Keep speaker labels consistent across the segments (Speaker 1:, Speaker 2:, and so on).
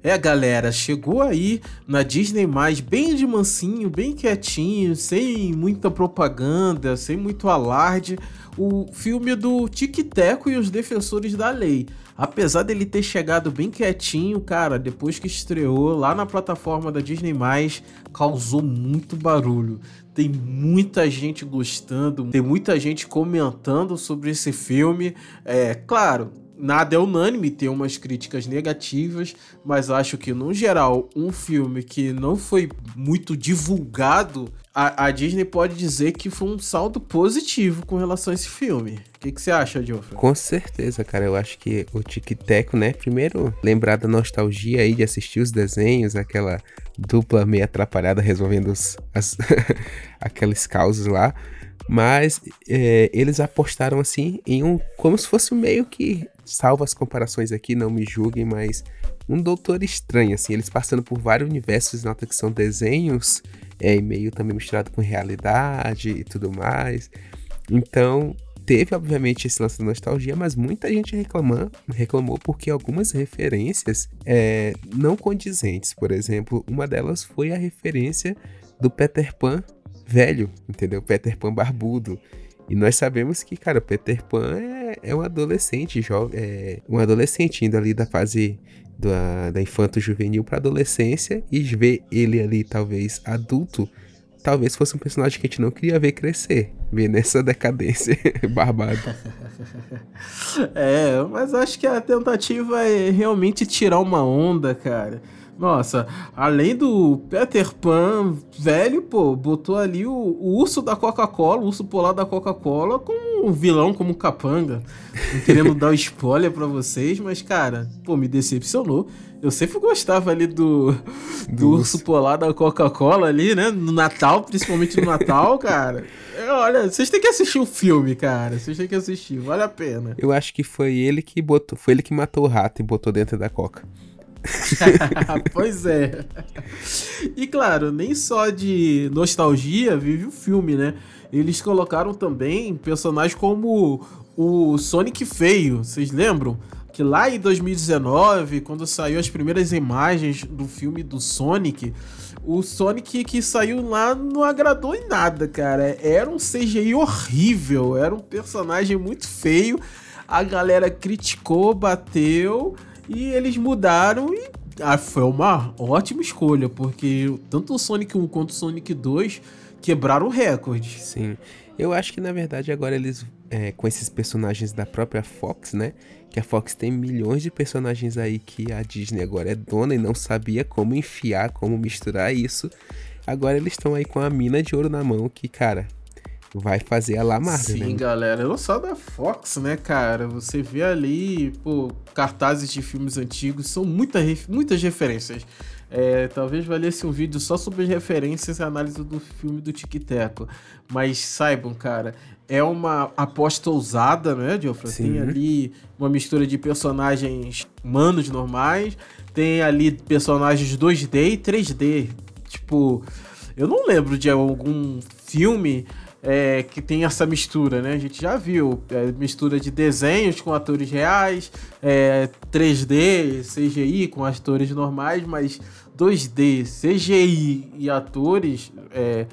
Speaker 1: É, galera, chegou aí na Disney bem de mansinho, bem quietinho, sem muita propaganda, sem muito alarde, o filme do Tic Teco e os Defensores da Lei. Apesar dele ter chegado bem quietinho, cara, depois que estreou lá na plataforma da Disney+, causou muito barulho. Tem muita gente gostando, tem muita gente comentando sobre esse filme. É, claro, nada é unânime, tem umas críticas negativas, mas acho que, no geral, um filme que não foi muito divulgado, a, a Disney pode dizer que foi um saldo positivo com relação a esse filme. O que, que você acha, Geoffrey?
Speaker 2: Com certeza, cara. Eu acho que o Tic Teco, né? Primeiro, lembrar da nostalgia aí de assistir os desenhos, aquela dupla meio atrapalhada resolvendo os, as, aqueles causos lá. Mas é, eles apostaram assim em um. Como se fosse meio que. Salvo as comparações aqui, não me julguem, mas. Um doutor estranho, assim. Eles passando por vários universos, nota que são desenhos, é, e meio também misturado com realidade e tudo mais. Então, teve, obviamente, esse lance da nostalgia, mas muita gente reclamou, reclamou porque algumas referências é, não condizentes. Por exemplo, uma delas foi a referência do Peter Pan velho, entendeu? Peter Pan barbudo. E nós sabemos que, cara, Peter Pan é, é um adolescente, jovem, é um adolescente indo ali da fase da, da infanto juvenil para adolescência e ver ele ali, talvez adulto, talvez fosse um personagem que a gente não queria ver crescer, ver nessa decadência barbada.
Speaker 1: É, mas acho que a tentativa é realmente tirar uma onda, cara. Nossa, além do Peter Pan velho, pô, botou ali o, o urso da Coca-Cola, o urso polar da Coca-Cola, com um vilão como capanga. Não querendo dar spoiler para vocês, mas, cara, pô, me decepcionou. Eu sempre gostava ali do, do, do urso polar da Coca-Cola ali, né? No Natal, principalmente no Natal, cara. É, olha, vocês têm que assistir o filme, cara. Vocês têm que assistir, vale a pena.
Speaker 2: Eu acho que foi ele que botou, foi ele que matou o rato e botou dentro da Coca.
Speaker 1: pois é. E claro, nem só de nostalgia vive o filme, né? Eles colocaram também personagens como o Sonic Feio, vocês lembram? Que lá em 2019, quando saiu as primeiras imagens do filme do Sonic, o Sonic que saiu lá não agradou em nada, cara. Era um CGI horrível, era um personagem muito feio. A galera criticou, bateu, e eles mudaram e ah, foi uma ótima escolha, porque tanto o Sonic 1 quanto o Sonic 2 quebraram recordes.
Speaker 2: Sim. Eu acho que na verdade agora eles, é, com esses personagens da própria Fox, né? Que a Fox tem milhões de personagens aí que a Disney agora é dona e não sabia como enfiar, como misturar isso. Agora eles estão aí com a mina de ouro na mão, que, cara, vai fazer a La Marvel,
Speaker 1: Sim,
Speaker 2: né?
Speaker 1: galera. Não só da Fox, né, cara? Você vê ali, pô, cartazes de filmes antigos, são muita, muitas referências. É, talvez valesse um vídeo só sobre as referências e análise do filme do Tic Teco. Mas saibam, cara, é uma aposta ousada, né, Geoffrey? Tem ali uma mistura de personagens humanos normais, tem ali personagens 2D e 3D. Tipo, eu não lembro de algum filme é, que tem essa mistura, né? A gente já viu é, mistura de desenhos com atores reais, é, 3D, CGI com atores normais, mas 2D, CGI e atores, é,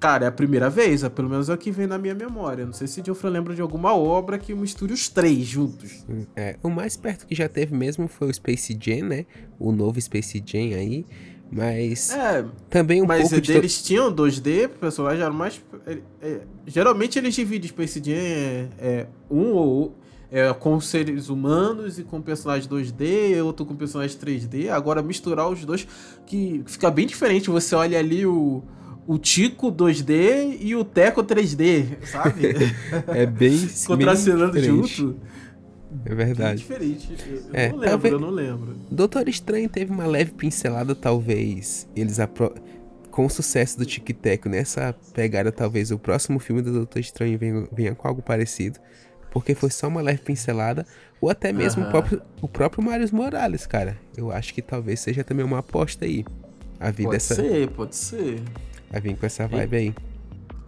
Speaker 1: cara, é a primeira vez, é, pelo menos é o que vem na minha memória. Não sei se Geoffrey lembra de alguma obra que misture os três juntos.
Speaker 2: É, o mais perto que já teve mesmo foi o Space Jam, né? O novo Space Jam aí. Mas. É, também um
Speaker 1: mas
Speaker 2: pouco.
Speaker 1: Mas eles tinham 2D, o personagem era mais. É, é, geralmente eles dividem Space Jam é, é um ou é, com seres humanos e com personagens 2D, outro com personagens 3D. Agora misturar os dois, que fica bem diferente. Você olha ali o, o Tico 2D e o Teco 3D, sabe?
Speaker 2: é bem.
Speaker 1: Contracenando junto.
Speaker 2: É verdade.
Speaker 1: diferente. Eu, é, não lembro, talvez... eu não lembro.
Speaker 2: Doutor Estranho teve uma leve pincelada, talvez. Eles apro... com o sucesso do Tic Teco nessa pegada, talvez o próximo filme do Doutor Estranho venha, venha com algo parecido. Porque foi só uma leve pincelada. Ou até mesmo uh -huh. o próprio, o próprio Marius Morales, cara. Eu acho que talvez seja também uma aposta aí. A vida
Speaker 1: pode
Speaker 2: essa...
Speaker 1: ser, pode ser.
Speaker 2: A vir com essa vibe aí.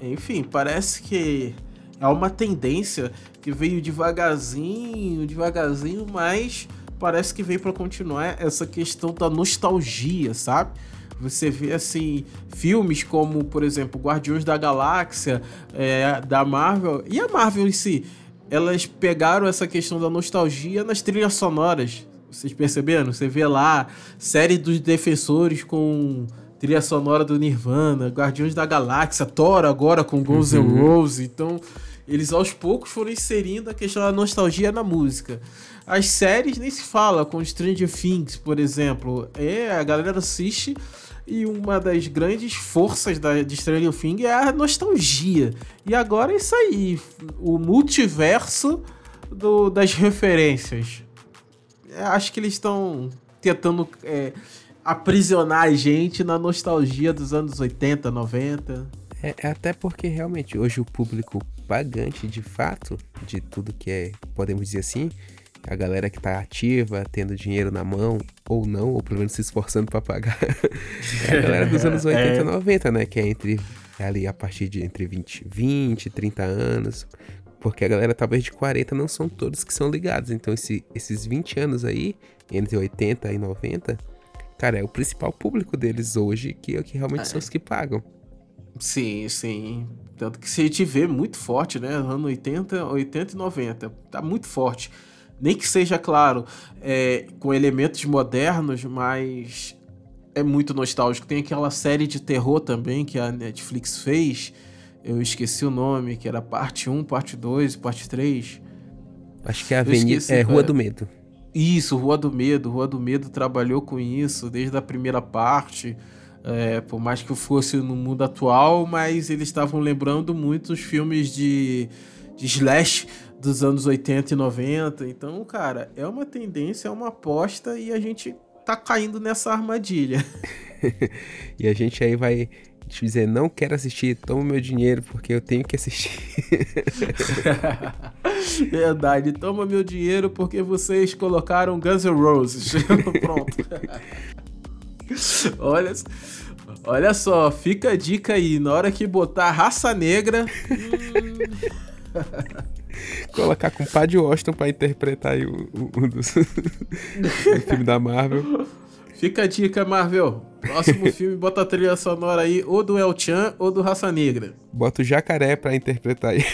Speaker 1: Enfim, parece que é uma tendência que veio devagarzinho, devagarzinho, mas parece que veio para continuar essa questão da nostalgia, sabe? Você vê assim filmes como, por exemplo, Guardiões da Galáxia, é, da Marvel e a Marvel em si, elas pegaram essa questão da nostalgia nas trilhas sonoras. Vocês perceberam? Você vê lá série dos defensores com trilha sonora do Nirvana, Guardiões da Galáxia, Thor agora com Guns N' uhum. Roses. Então, eles aos poucos foram inserindo a questão da nostalgia na música. As séries nem se fala, com Stranger Things, por exemplo. É, a galera assiste e uma das grandes forças da, de Stranger Things é a nostalgia. E agora é isso aí, o multiverso do, das referências. É, acho que eles estão tentando é, aprisionar a gente na nostalgia dos anos 80, 90.
Speaker 2: É, é, até porque realmente hoje o público pagante de fato de tudo que é, podemos dizer assim, a galera que tá ativa, tendo dinheiro na mão, ou não, ou pelo menos se esforçando para pagar. é a galera dos anos 80 e é. 90, né? Que é entre é ali a partir de entre 20, 20, 30 anos. Porque a galera talvez de 40 não são todos que são ligados. Então esse, esses 20 anos aí, entre 80 e 90, cara, é o principal público deles hoje, que, que realmente é. são os que pagam.
Speaker 1: Sim, sim. Tanto que se a gente vê muito forte, né? Ano 80, 80 e 90. Tá muito forte nem que seja, claro, é, com elementos modernos, mas é muito nostálgico. Tem aquela série de terror também que a Netflix fez, eu esqueci o nome, que era parte 1, parte 2, parte 3.
Speaker 2: Acho que é a Avenida, esqueci, é Rua do Medo.
Speaker 1: Isso, Rua do Medo. Rua do Medo trabalhou com isso desde a primeira parte. É, por mais que fosse no mundo atual, mas eles estavam lembrando muito os filmes de, de slash dos anos 80 e 90. Então, cara, é uma tendência, é uma aposta e a gente tá caindo nessa armadilha.
Speaker 2: e a gente aí vai te dizer, não quero assistir, toma meu dinheiro porque eu tenho que assistir.
Speaker 1: Verdade, toma meu dinheiro porque vocês colocaram Guns N' Roses. Pronto. olha, olha só, fica a dica aí, na hora que botar raça negra.
Speaker 2: Colocar com o Paddy Washington pra interpretar aí o, o, o dos, filme da Marvel.
Speaker 1: Fica a dica, Marvel. Próximo filme, bota a trilha sonora aí, ou do El Chan ou do Raça Negra.
Speaker 2: Bota o jacaré pra interpretar aí.